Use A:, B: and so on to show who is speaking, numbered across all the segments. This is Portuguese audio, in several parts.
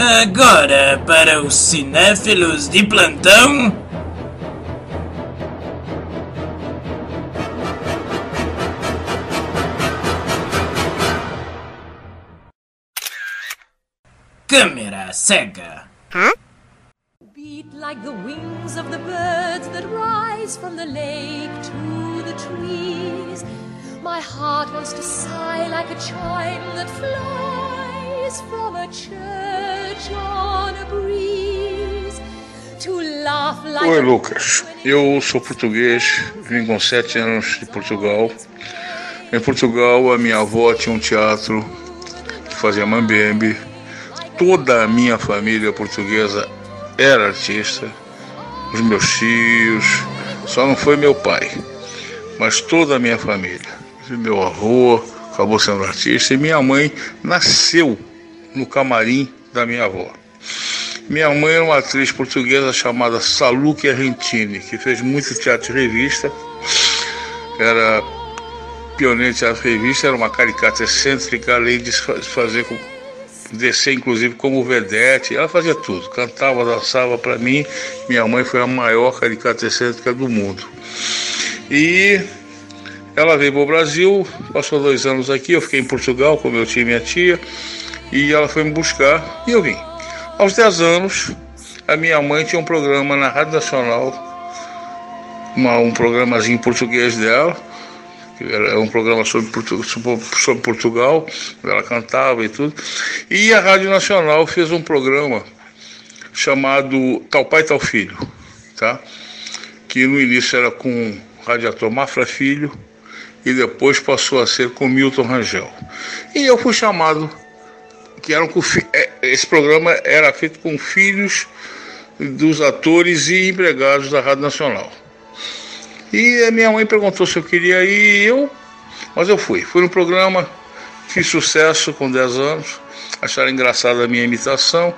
A: Agora, para os cinéfilos de plantão. Câmera cega.
B: Hã?
C: Beat like the wings of the birds that rise from the lake to the trees. My heart wants to sigh like a chime that flies from a church
D: Oi, Lucas. Eu sou português, vim com sete anos de Portugal. Em Portugal, a minha avó tinha um teatro que fazia mambembe. Toda a minha família portuguesa era artista. Os meus tios, só não foi meu pai, mas toda a minha família. Meu avô acabou sendo artista e minha mãe nasceu no camarim da minha avó. Minha mãe era uma atriz portuguesa chamada Saluque Argentini, que fez muito teatro e revista. Era pioneira em teatro e revista, era uma caricata excêntrica, além de fazer com descer inclusive como vedete, ela fazia tudo, cantava, dançava para mim. Minha mãe foi a maior caricata excêntrica do mundo. E ela veio para o Brasil, passou dois anos aqui, eu fiquei em Portugal com meu tio e minha tia, e ela foi me buscar e eu vim. Aos 10 anos, a minha mãe tinha um programa na Rádio Nacional, uma, um programazinho em português dela, era um programa sobre, Portu sobre Portugal, ela cantava e tudo. E a Rádio Nacional fez um programa chamado Tal Pai, Tal Filho, tá? Que no início era com o radiator Mafra Filho e depois passou a ser com Milton Rangel. E eu fui chamado, que eram com, esse programa era feito com filhos dos atores e empregados da Rádio Nacional. E a minha mãe perguntou se eu queria ir, eu, mas eu fui. Fui no programa, fiz sucesso com 10 anos, acharam engraçada a minha imitação.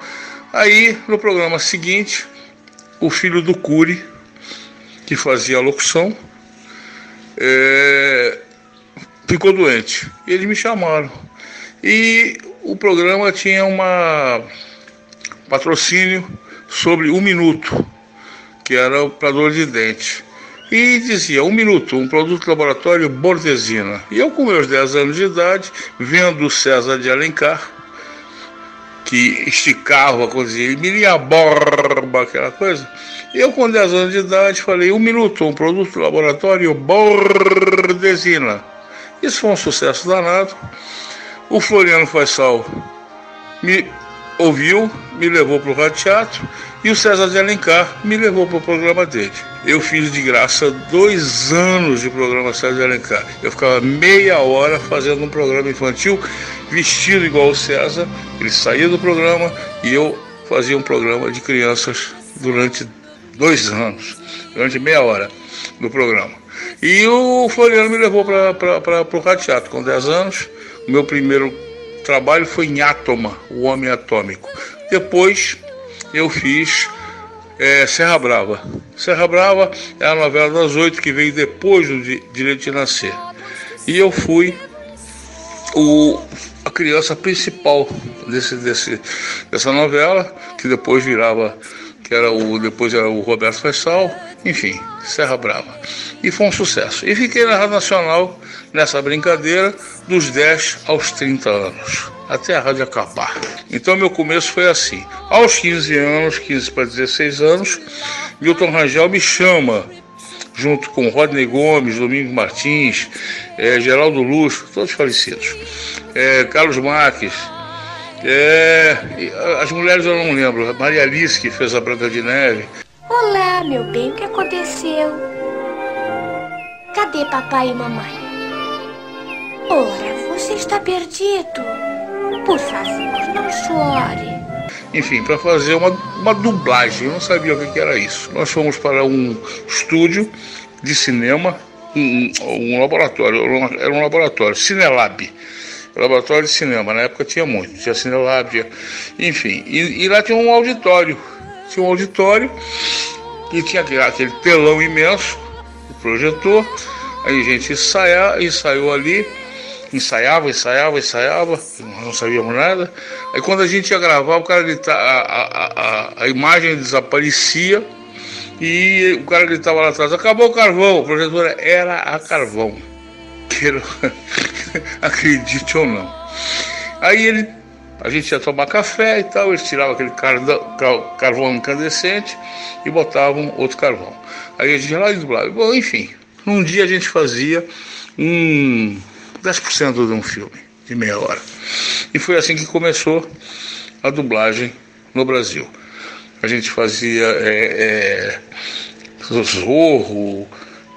D: Aí, no programa seguinte, o filho do Cury, que fazia a locução, é, ficou doente. Eles me chamaram. E o programa tinha uma patrocínio sobre um minuto, que era para dor de dente e dizia, um minuto, um produto laboratório Bordesina. E eu, com meus 10 anos de idade, vendo o César de Alencar, que esticava, dizia, mirinha borba, aquela coisa. E eu, com 10 anos de idade, falei, um minuto, um produto laboratório Bordesina. Isso foi um sucesso danado. O Floriano Faisal me ouviu, me levou para o Rádio Teatro e o César de Alencar me levou para o programa dele. Eu fiz de graça dois anos de programa César de Alencar. Eu ficava meia hora fazendo um programa infantil, vestido igual o César. Ele saía do programa e eu fazia um programa de crianças durante dois anos, durante meia hora do programa. E o Floriano me levou para o Rádio Teatro com 10 anos. Meu primeiro trabalho foi em Átoma, o Homem Atômico. Depois eu fiz é, Serra Brava. Serra Brava é a novela das oito que veio depois do Direito de Nascer. E eu fui o, a criança principal desse, desse, dessa novela, que depois virava, que era o, depois era o Roberto Faisal, enfim, Serra Brava. E foi um sucesso. E fiquei na Rádio Nacional nessa brincadeira dos 10 aos 30 anos até a rádio acabar. Então meu começo foi assim. Aos 15 anos, 15 para 16 anos, Milton Rangel me chama, junto com Rodney Gomes, Domingos Martins, é, Geraldo Luxo, todos falecidos, é, Carlos Marques, é, as mulheres eu não lembro, Maria Alice que fez a Branca de Neve.
B: Olá, meu bem, o que aconteceu? Cadê papai e mamãe? Ora, você está perdido. Por favor, não chore.
D: Enfim, para fazer uma, uma dublagem, eu não sabia o que era isso. Nós fomos para um estúdio de cinema, um, um laboratório, era um laboratório, Cinelab. Laboratório de cinema, na época tinha muito, tinha Cinelab, tinha, enfim. E, e, lá tinha um auditório. Tinha um auditório e tinha aquele, aquele telão imenso, o projetor. Aí a gente ensaiar, ensaiou ali ensaiava, ensaiava, ensaiava, não sabíamos nada. Aí quando a gente ia gravar, o cara gritava, a, a, a, a imagem desaparecia e o cara gritava lá atrás, acabou o carvão, o projetor era a carvão. Queiro, acredite ou não. Aí ele, a gente ia tomar café e tal, eles tiravam aquele carvão incandescente e botavam outro carvão. Aí a gente ia lá e dublava. Bom, enfim, num dia a gente fazia um 10% de um filme, de meia hora. E foi assim que começou a dublagem no Brasil. A gente fazia é, é, Zorro,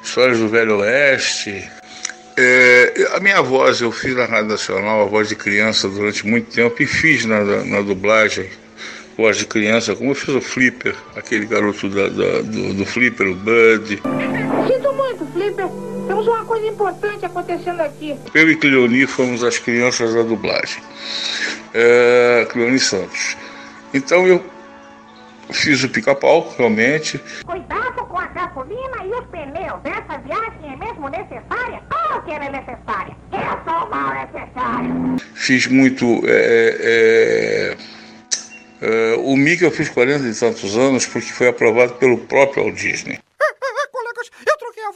D: Histórias do Velho Oeste. É, a minha voz, eu fiz na Rádio Nacional, a voz de criança durante muito tempo e fiz na, na dublagem voz de criança, como eu fiz o Flipper, aquele garoto da, da, do, do Flipper, o Bud.
E: Muito, Flipper. Temos uma coisa importante acontecendo aqui.
D: Eu e Cleoni fomos as crianças da dublagem. É, Cleoni Santos. Então eu fiz o pica-pau, realmente.
E: Cuidado com a gasolina e os pneus. Essa viagem é mesmo necessária? Claro que ela é necessária. Eu sou mal necessário.
D: Fiz muito. É, é, é, o Mickey eu fiz 40 e tantos anos porque foi aprovado pelo próprio Walt Disney.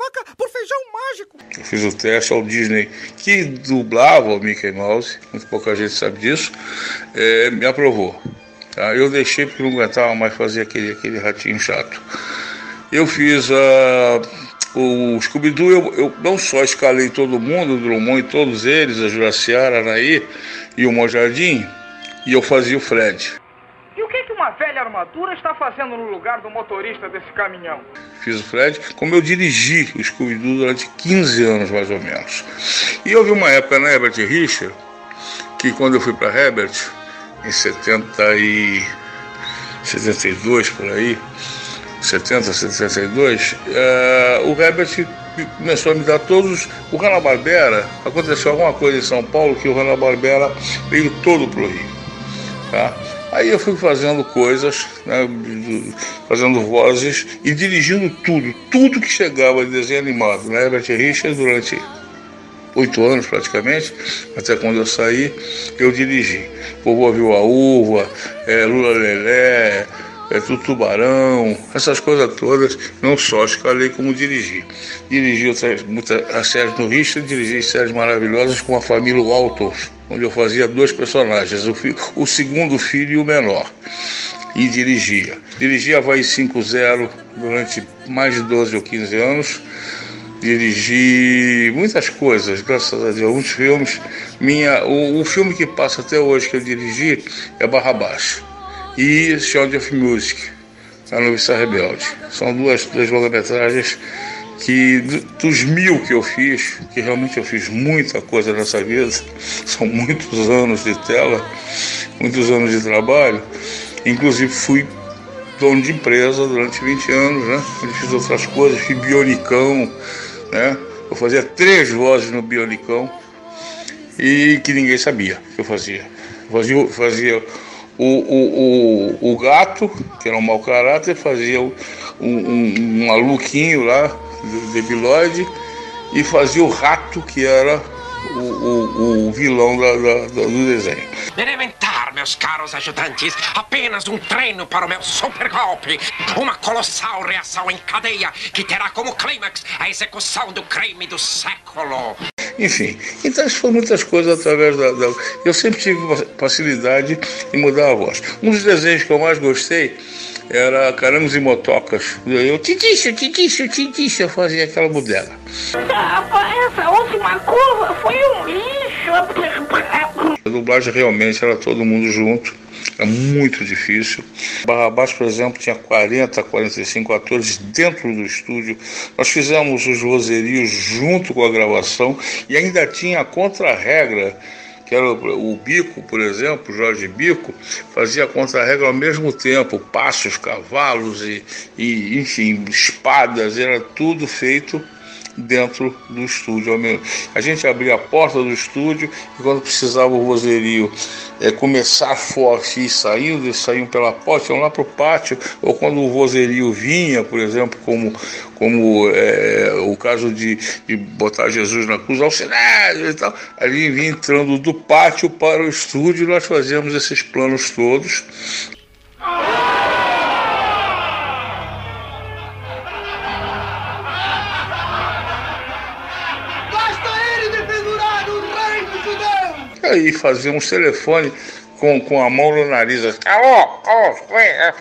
F: A vaca por feijão mágico.
D: Eu fiz o teste ao Disney, que dublava o Mickey Mouse, muito pouca gente sabe disso, é, me aprovou. Tá? Eu deixei porque não aguentava mais fazer aquele, aquele ratinho chato. Eu fiz uh, o Scooby-Doo, eu, eu, não só escalei todo mundo, o Drummond e todos eles, a Juraciara, a Anaí e o Monjardim, e eu fazia o Fred.
F: E o que, que uma velha armadura está fazendo no lugar do motorista desse caminhão?
D: Fiz o Fred, como eu dirigi o Scooby-Doo durante 15 anos, mais ou menos. E houve uma época na Herbert Richard, que quando eu fui para Herbert, em 70 e 72 por aí, 70, 72, uh, o Herbert começou a me dar todos. O Hanna-Barbera, aconteceu alguma coisa em São Paulo que o Hanna-Barbera veio todo pro Rio. Tá? Aí eu fui fazendo coisas, né, fazendo vozes e dirigindo tudo, tudo que chegava de desenho animado. Né? Herbert Richards, durante oito anos praticamente, até quando eu saí, eu dirigi. Vovô Viu a Uva, é, Lula Lelé, é, Tubarão, essas coisas todas, não só escalei como dirigi. Dirigi outras, muitas as séries no Richard, dirigi séries maravilhosas com a família Walton, onde eu fazia dois personagens, o, fi, o segundo filho e o menor. E dirigia. Dirigi Havaí 5.0 durante mais de 12 ou 15 anos dirigi muitas coisas, graças a Deus, alguns filmes. Minha, o, o filme que passa até hoje que eu dirigi é Barrabás e Sound of Music, A Noviça Rebelde. São duas, duas longa-metragens que dos mil que eu fiz, que realmente eu fiz muita coisa nessa vida, são muitos anos de tela, muitos anos de trabalho, inclusive fui dono de empresa durante 20 anos, né? Eu fiz outras coisas, fiz bionicão, né? Eu fazia três vozes no Bionicão e que ninguém sabia que eu fazia. Fazia, fazia o, o, o, o gato, que era um mau caráter, fazia um, um, um maluquinho lá, debilóide, e fazia o rato, que era o, o, o vilão da, da, do desenho.
G: Elementar, meus caros ajudantes, apenas um treino para o meu super golpe. Uma colossal reação em cadeia que terá como clímax a execução do crime do século.
D: Enfim, então isso foi muitas coisas através da, da, Eu sempre tive facilidade em mudar a voz. Um dos desenhos que eu mais gostei era Carangos e Motocas. Eu, titixa, titixa, titixa, fazia aquela bodega.
E: Essa última curva foi um lixo.
D: A dublagem realmente era todo mundo junto. É muito difícil. Barrabás, por exemplo, tinha 40, 45 atores dentro do estúdio. Nós fizemos os roserios junto com a gravação e ainda tinha a contra-regra que era o, Bico, por exemplo, Jorge Bico, fazia contra-regra ao mesmo tempo, passos, cavalos e, e, enfim, espadas, era tudo feito dentro do estúdio. A gente abria a porta do estúdio e quando precisava o vozerio é, começar forte e saindo, eles saíam pela porta, iam lá para o pátio, ou quando o vozerio vinha, por exemplo, como, como é, o caso de, de botar Jesus na cruz, auxiliar e tal, ali vinha entrando do pátio para o estúdio nós fazíamos esses planos todos. Aí fazíamos telefone com, com a mão no nariz. Alô, alô, é.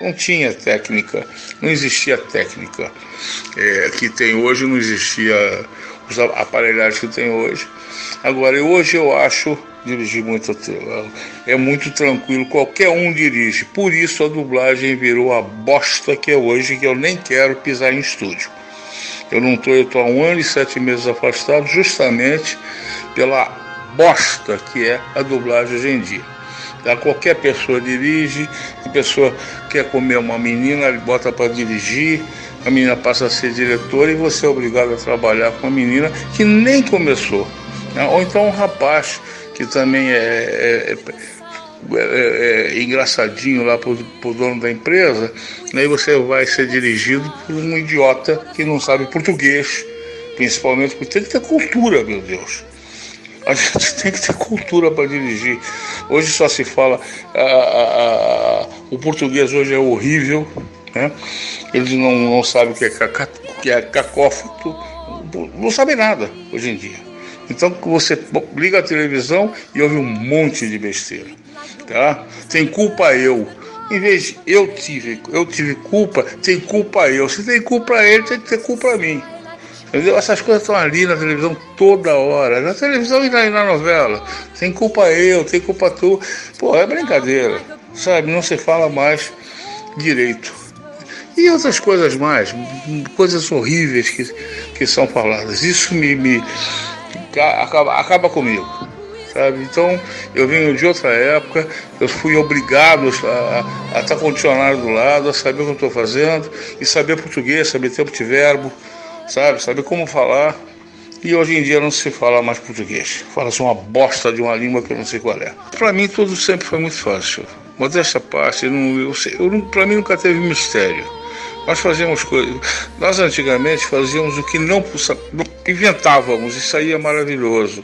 D: não tinha técnica, não existia técnica é, que tem hoje, não existia os aparelhagens que tem hoje. Agora, hoje eu acho dirigir muito é muito tranquilo, qualquer um dirige. Por isso a dublagem virou a bosta que é hoje, que eu nem quero pisar em estúdio. Eu não estou, eu estou há um ano e sete meses afastado, justamente pela bosta que é a dublagem hoje em dia. Tá? Qualquer pessoa dirige, a pessoa quer comer uma menina, ele bota para dirigir, a menina passa a ser diretora e você é obrigado a trabalhar com a menina que nem começou. Né? Ou então um rapaz que também é, é, é, é engraçadinho lá para o dono da empresa, aí você vai ser dirigido por um idiota que não sabe português, principalmente porque tem que ter cultura, meu Deus. A gente tem que ter cultura para dirigir. Hoje só se fala. A, a, a, o português hoje é horrível, né? Eles não, não sabem o que é, caca, que é cacófato, não sabem nada hoje em dia. Então você liga a televisão e ouve um monte de besteira. Tá? Tem culpa eu. Em vez de eu tive, eu tive culpa, tem culpa eu. Se tem culpa ele, tem que ter culpa a mim. Entendeu? Essas coisas estão ali na televisão toda hora. Na televisão e na, na novela. Tem culpa eu, tem culpa tu. Pô, é brincadeira. Sabe? Não se fala mais direito. E outras coisas mais, coisas horríveis que, que são faladas. Isso me, me acaba, acaba comigo. Sabe? Então, eu venho de outra época, eu fui obrigado a, a, estar condicionado do lado, a saber o que eu estou fazendo, e saber português, saber tempo de verbo, sabe? Saber como falar. E hoje em dia não se fala mais português. Fala-se uma bosta de uma língua que eu não sei qual é. Para mim tudo sempre foi muito fácil. Modesta parte, eu não, eu, eu, para mim nunca teve mistério. Nós fazíamos coisas. Nós antigamente fazíamos o que não inventávamos, isso aí é maravilhoso.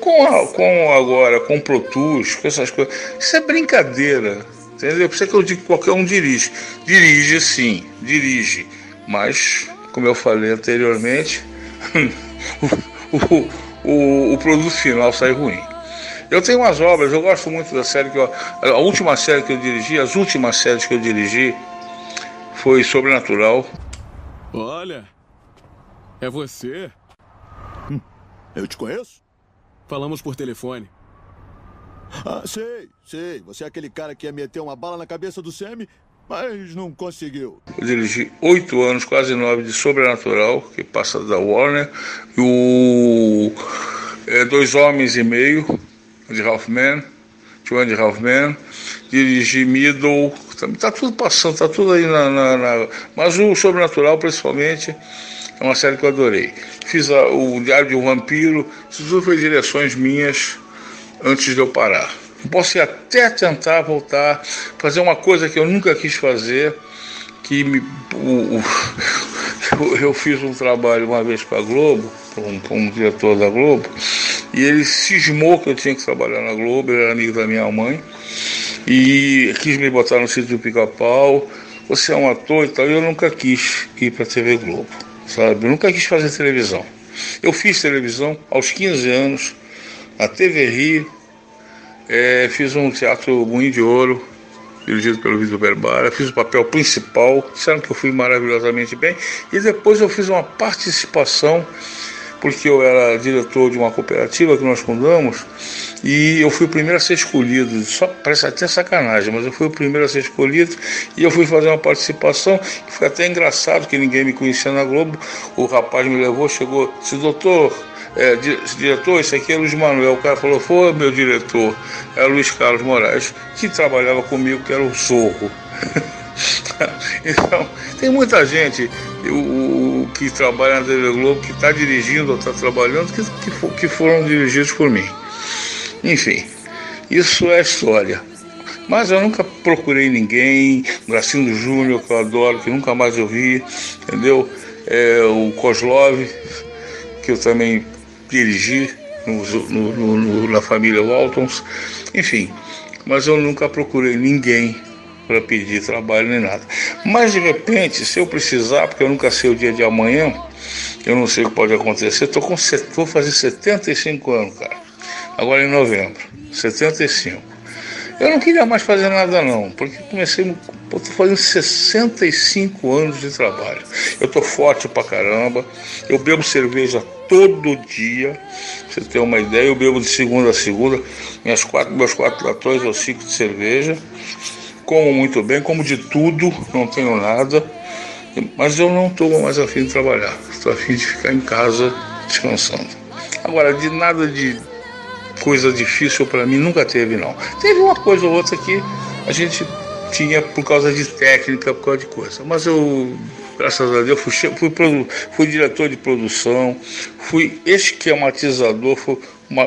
D: Com, a, com agora, com Pro Tools, com essas coisas. Isso é brincadeira. Entendeu? Por isso é que eu digo que qualquer um dirige. Dirige sim, dirige. Mas como eu falei anteriormente, o, o, o, produto final sai ruim. Eu tenho umas obras, eu gosto muito da série que eu, a última série que eu dirigi, as últimas séries que eu dirigi foi Sobrenatural.
H: Olha, é você?
I: Hum, eu te conheço?
H: Falamos por telefone.
I: Ah, sei, sei. Você é aquele cara que ia meter uma bala na cabeça do Sammy mas não conseguiu.
D: Eu dirigi oito anos, quase nove, de Sobrenatural, que passa da Warner, e o é, Dois Homens e Meio, de Ralphman, Joan de Ralphman, dirigi Middle, tá, tá, tudo passando, tá tudo aí na, na, na, Mas o Sobrenatural, principalmente, é uma série que eu adorei. Fiz a, o Diário de um Vampiro, isso tudo foi direções minhas antes de eu parar. Posso até tentar voltar, fazer uma coisa que eu nunca quis fazer, que me, o, o, eu fiz um trabalho uma vez para a Globo, com, com um diretor da Globo, e ele cismou que eu tinha que trabalhar na Globo, ele era amigo da minha mãe, e quis me botar no sítio do pica-pau, você é um ator e tal, e eu nunca quis ir para a TV Globo, sabe? Eu nunca quis fazer televisão. Eu fiz televisão aos 15 anos, na TV Rio, é, fiz um teatro Moinho de Ouro, dirigido pelo Vitor Berbara, fiz o papel principal, disseram que eu fui maravilhosamente bem, e depois eu fiz uma participação, porque eu era diretor de uma cooperativa que nós fundamos, e eu fui o primeiro a ser escolhido, só parece até sacanagem, mas eu fui o primeiro a ser escolhido, e eu fui fazer uma participação, foi até engraçado, que ninguém me conhecia na Globo, o rapaz me levou, chegou, disse, doutor, é, diretor, esse aqui é Luiz Manuel. O cara falou, foi meu diretor, é Luiz Carlos Moraes, que trabalhava comigo, que era o Zorro. Então, tem muita gente o, o que trabalha na TV Globo, que está dirigindo ou está trabalhando, que, que, que foram dirigidos por mim. Enfim, isso é história. Mas eu nunca procurei ninguém, Gracindo Júnior, que eu adoro, que nunca mais eu vi, entendeu? É, o Kozlov, que eu também dirigi no, no, no, na família Waltons, enfim. Mas eu nunca procurei ninguém para pedir trabalho nem nada. Mas de repente, se eu precisar, porque eu nunca sei o dia de amanhã, eu não sei o que pode acontecer, estou com vou fazer 75 anos, cara. Agora em novembro, 75. Eu não queria mais fazer nada não, porque comecei, estou fazendo 65 anos de trabalho. Eu estou forte pra caramba, eu bebo cerveja todo dia, pra você ter uma ideia, eu bebo de segunda a segunda, minhas quatro, meus quatro latões ou cinco de cerveja, como muito bem, como de tudo, não tenho nada, mas eu não estou mais afim de trabalhar, estou afim de ficar em casa descansando. Agora, de nada de coisa difícil para mim nunca teve, não. Teve uma coisa ou outra que a gente tinha por causa de técnica, por causa de coisa. Mas eu, graças a Deus, fui, fui, fui diretor de produção, fui esquematizador, fui uma,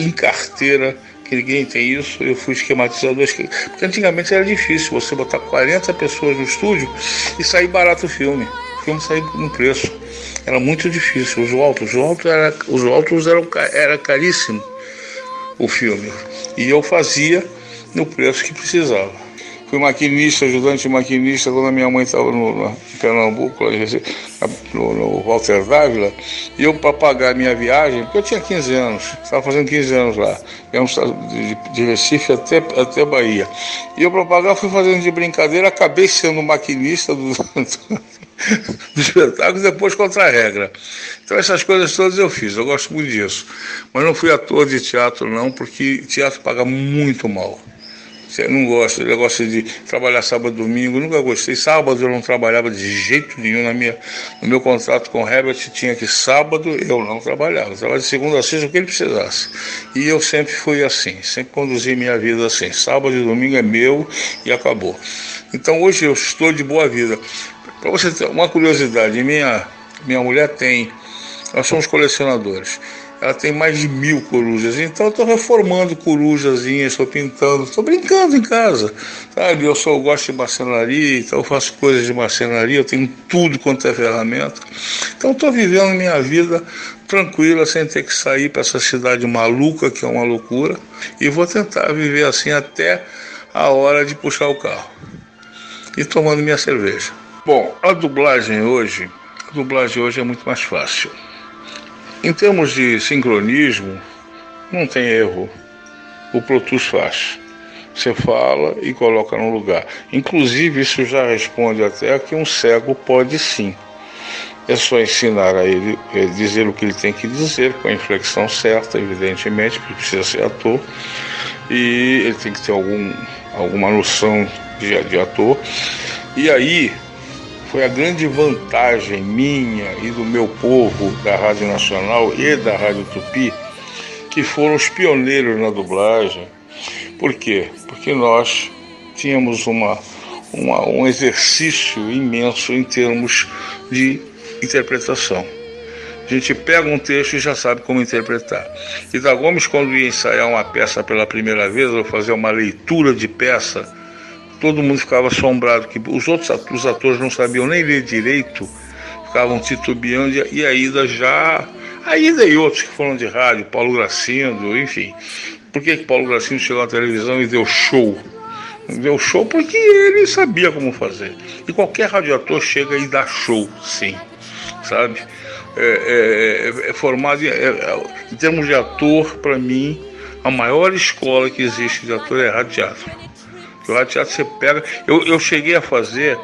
D: em carteira, que ninguém tem isso, eu fui esquematizador, porque antigamente era difícil você botar 40 pessoas no estúdio e sair barato o filme. O filme sair no preço. Era muito difícil. Os altos, os altos era, os altos eram era caríssimo o filme. E eu fazia no preço que precisava. Fui maquinista, ajudante maquinista, quando a minha mãe estava no, no, Pernambuco, no, no Walter Dávila, e eu, para pagar minha viagem, porque eu tinha 15 anos, estava fazendo 15 anos lá, de, de Recife até, até Bahia. E eu, para pagar, fui fazendo de brincadeira, acabei sendo maquinista do, do espetáculo, depois contra a regra. Então essas coisas todas eu fiz, eu gosto muito disso. Mas não fui ator de teatro não, porque teatro paga muito mal. Não gosta, eu gosto de trabalhar sábado domingo, nunca gostei. Sábado eu não trabalhava de jeito nenhum na minha, no meu contrato com o Herbert tinha que sábado eu não trabalhava. Eu trabalhava de segunda a sexta o que ele precisasse. E eu sempre fui assim, sempre conduzi minha vida assim. Sábado e domingo é meu e acabou. Então hoje eu estou de boa vida. Para você ter uma curiosidade, minha, minha mulher tem, nós somos colecionadores, ela tem mais de mil corujas, então eu estou reformando corujazinhas, estou pintando, estou brincando em casa, sabe? Eu eu gosto de marcenaria, então eu faço coisas de marcenaria, eu tenho tudo quanto é ferramenta. Então estou vivendo minha vida tranquila, sem ter que sair para essa cidade maluca, que é uma loucura, e vou tentar viver assim até a hora de puxar o carro e tomando minha cerveja. Bom, a dublagem hoje, a dublagem hoje é muito mais fácil. Em termos de sincronismo, não tem erro. O Pro Tools faz. Você fala e coloca no lugar. Inclusive, isso já responde até que um cego pode sim. É só ensinar a ele, é, dizer o que ele tem que dizer, com a inflexão certa, evidentemente, porque precisa ser ator. E ele tem que ter algum, alguma noção de, de ator. E aí, foi a grande vantagem minha e do meu povo da Rádio Nacional e da Rádio Tupi, que foram os pioneiros na dublagem. Por quê? Porque nós tínhamos uma, uma, um exercício imenso em termos de interpretação. A gente pega um texto e já sabe como interpretar. E da Gomes, quando ia ensaiar uma peça pela primeira vez, ou fazer uma leitura de peça, todo mundo ficava assombrado, que os outros os atores não sabiam nem ler direito, ficavam titubeando, e a Ida já. A Ida e outros que foram de rádio, Paulo Gracindo, enfim. Por que, Paulo Gracindo chegou à televisão e deu show? Deu show porque ele sabia como fazer. E qualquer radioator chega e dá show, sim. Sabe? É, é, é, é formado, é, é, em termos de ator, para mim, a maior escola que existe de ator é rádio. Lá teatro você pega. Eu, eu cheguei a fazer,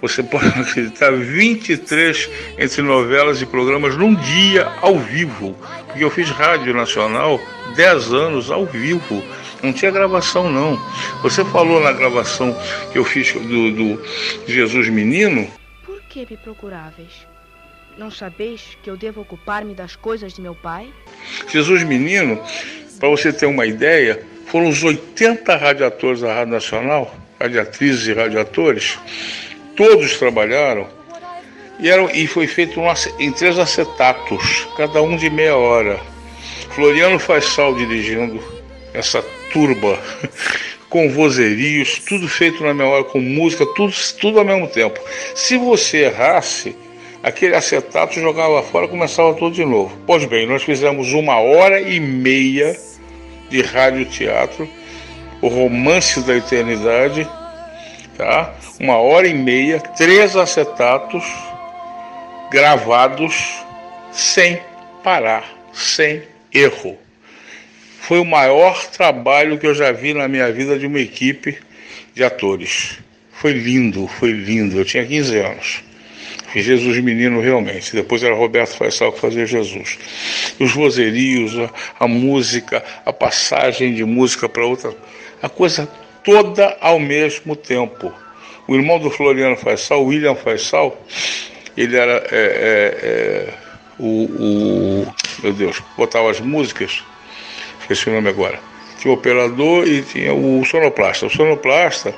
D: você pode acreditar, 23 entre novelas e programas num dia ao vivo. Porque eu fiz Rádio Nacional 10 anos ao vivo. Não tinha gravação, não. Você falou na gravação que eu fiz do, do Jesus Menino.
J: Por que me procuráveis? Não sabeis que eu devo ocupar-me das coisas de meu pai?
D: Jesus Menino, para você ter uma ideia, foram os 80 radiatores da Rádio Nacional, radiatrizes e radiatores, todos trabalharam e, eram, e foi feito em três acetatos, cada um de meia hora. Floriano Faisal dirigindo essa turba, com vozerios, tudo feito na meia hora, com música, tudo, tudo ao mesmo tempo. Se você errasse, aquele acetato jogava fora começava tudo de novo. Pois bem, nós fizemos uma hora e meia de rádio-teatro, o romance da eternidade, tá? Uma hora e meia, três acetatos gravados sem parar, sem erro. Foi o maior trabalho que eu já vi na minha vida de uma equipe de atores. Foi lindo, foi lindo. Eu tinha 15 anos. Jesus Menino realmente. Depois era Roberto Faisal que fazia Jesus. Os vozerios, a, a música, a passagem de música para outra, a coisa toda ao mesmo tempo. O irmão do Floriano Faisal, William Faisal, ele era é, é, é, o, o, Meu Deus, botava as músicas, esqueci o nome agora. Tinha o operador e tinha o sonoplasta. O sonoplasta,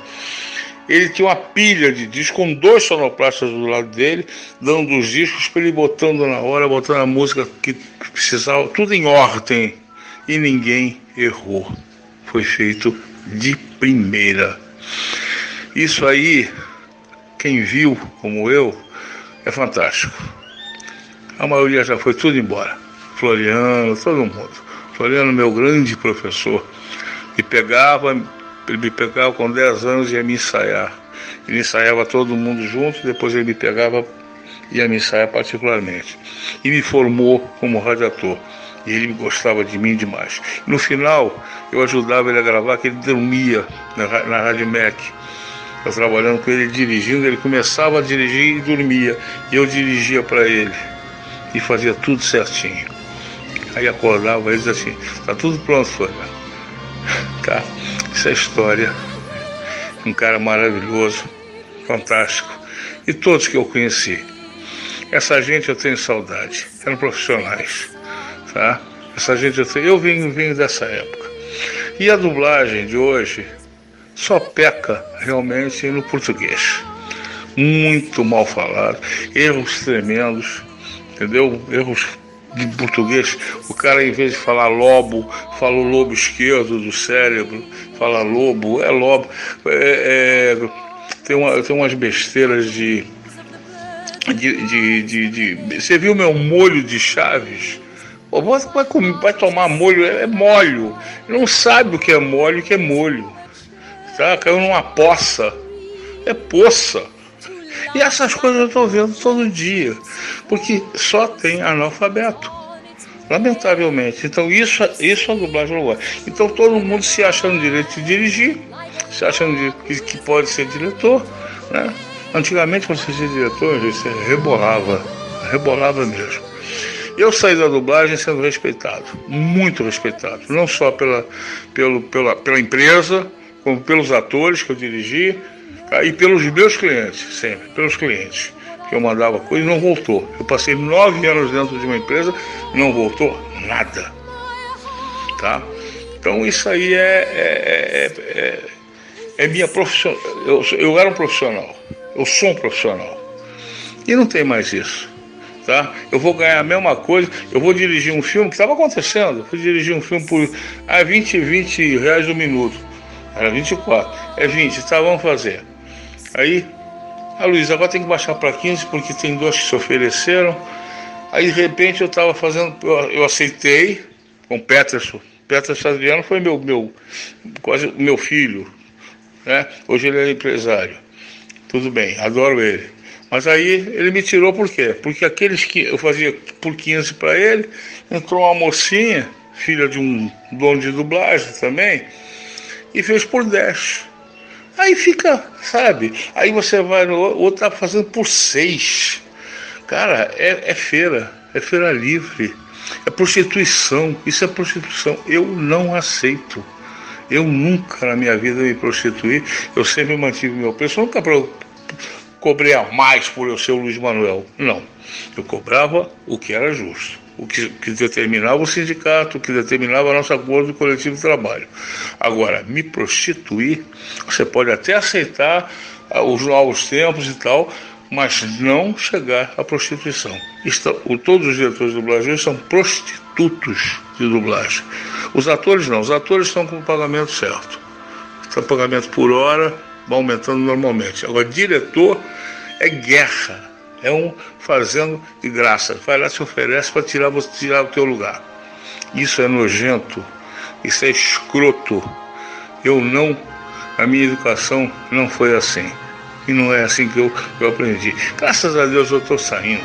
D: ele tinha uma pilha de discos com dois sonoplastas do lado dele, dando os discos para ele botando na hora, botando a música que precisava, tudo em ordem. E ninguém errou. Foi feito de primeira. Isso aí, quem viu, como eu, é fantástico. A maioria já foi tudo embora. Floriano, todo mundo. Floriano, meu grande professor, me pegava, ele me pegava com 10 anos e ia me ensaiar. Ele ensaiava todo mundo junto, depois ele me pegava e ia me ensaiar particularmente. E me formou como radiator. E ele gostava de mim demais. No final, eu ajudava ele a gravar, que ele dormia na, na Rádio MEC eu trabalhando com ele dirigindo, ele começava a dirigir e dormia. E eu dirigia para ele. E fazia tudo certinho. Aí acordava e dizia assim, tá tudo pronto, foi. Tá? Essa história. Um cara maravilhoso, fantástico. E todos que eu conheci. Essa gente eu tenho saudade. Eram profissionais. Tá? Essa gente eu tenho. Eu vim, vim dessa época. E a dublagem de hoje só peca realmente no português. Muito mal falado, erros tremendos, entendeu? Erros de português. O cara, em vez de falar lobo, fala o lobo esquerdo do cérebro, fala lobo, é lobo. É, é, tem, uma, tem umas besteiras de de, de, de, de, Você viu meu molho de chaves? Você vai, comer, vai tomar molho, é, é molho. Não sabe o que é molho o que é molho tá? Caiu numa poça. É poça. E essas coisas eu estou vendo todo dia, porque só tem analfabeto. Lamentavelmente. Então isso, isso é a dublagem uruguaia. Então todo mundo se achando direito de dirigir, se achando que, que pode ser diretor. Né? Antigamente quando você ser diretor, você rebolava, rebolava mesmo. Eu saí da dublagem sendo respeitado, muito respeitado, não só pela, pelo, pela, pela empresa, como pelos atores que eu dirigi? E pelos meus clientes, sempre, pelos clientes. Que eu mandava coisa e não voltou. Eu passei nove anos dentro de uma empresa não voltou nada. Tá? Então isso aí é, é, é, é, é minha profissão. Eu, eu era um profissional. Eu sou um profissional. E não tem mais isso. Tá? Eu vou ganhar a mesma coisa, eu vou dirigir um filme que estava acontecendo, fui dirigir um filme por a 20, 20 reais o minuto. Era 24. É 20, tá, vamos fazer. Aí, a Luiz, agora tem que baixar para 15 porque tem dois que se ofereceram. Aí de repente eu estava fazendo, eu, eu, aceitei com Peterson. Peterson Adriano foi meu, meu, quase meu filho. Né? Hoje ele é empresário. Tudo bem, adoro ele. Mas aí ele me tirou por quê? Porque aqueles que eu fazia por 15 para ele, entrou uma mocinha, filha de um dono de dublagem também, e fez por 10. Aí fica, sabe? Aí você vai no outro tá fazendo por 6. Cara, é, é feira, é feira livre, é prostituição, isso é prostituição. Eu não aceito. Eu nunca na minha vida me prostituí, eu sempre mantive meu preço, eu nunca cobrei a mais por eu ser o Luiz Manuel. Não. Eu cobrava o que era justo o que, que determinava o sindicato, o que determinava a nossa acordo coletivo de trabalho. Agora, me prostituir, você pode até aceitar os novos tempos e tal, mas não chegar à prostituição. Estão, todos os diretores de dublagem são prostitutos de dublagem. Os atores não, os atores estão com o pagamento certo. Está pagamento por hora, vai aumentando normalmente. Agora, diretor é guerra, é um fazendo de graça. Vai lá se oferece para tirar, tirar o teu lugar. Isso é nojento, isso é escroto. Eu não, a minha educação não foi assim. E não é assim que eu, eu aprendi. Graças a Deus eu estou saindo.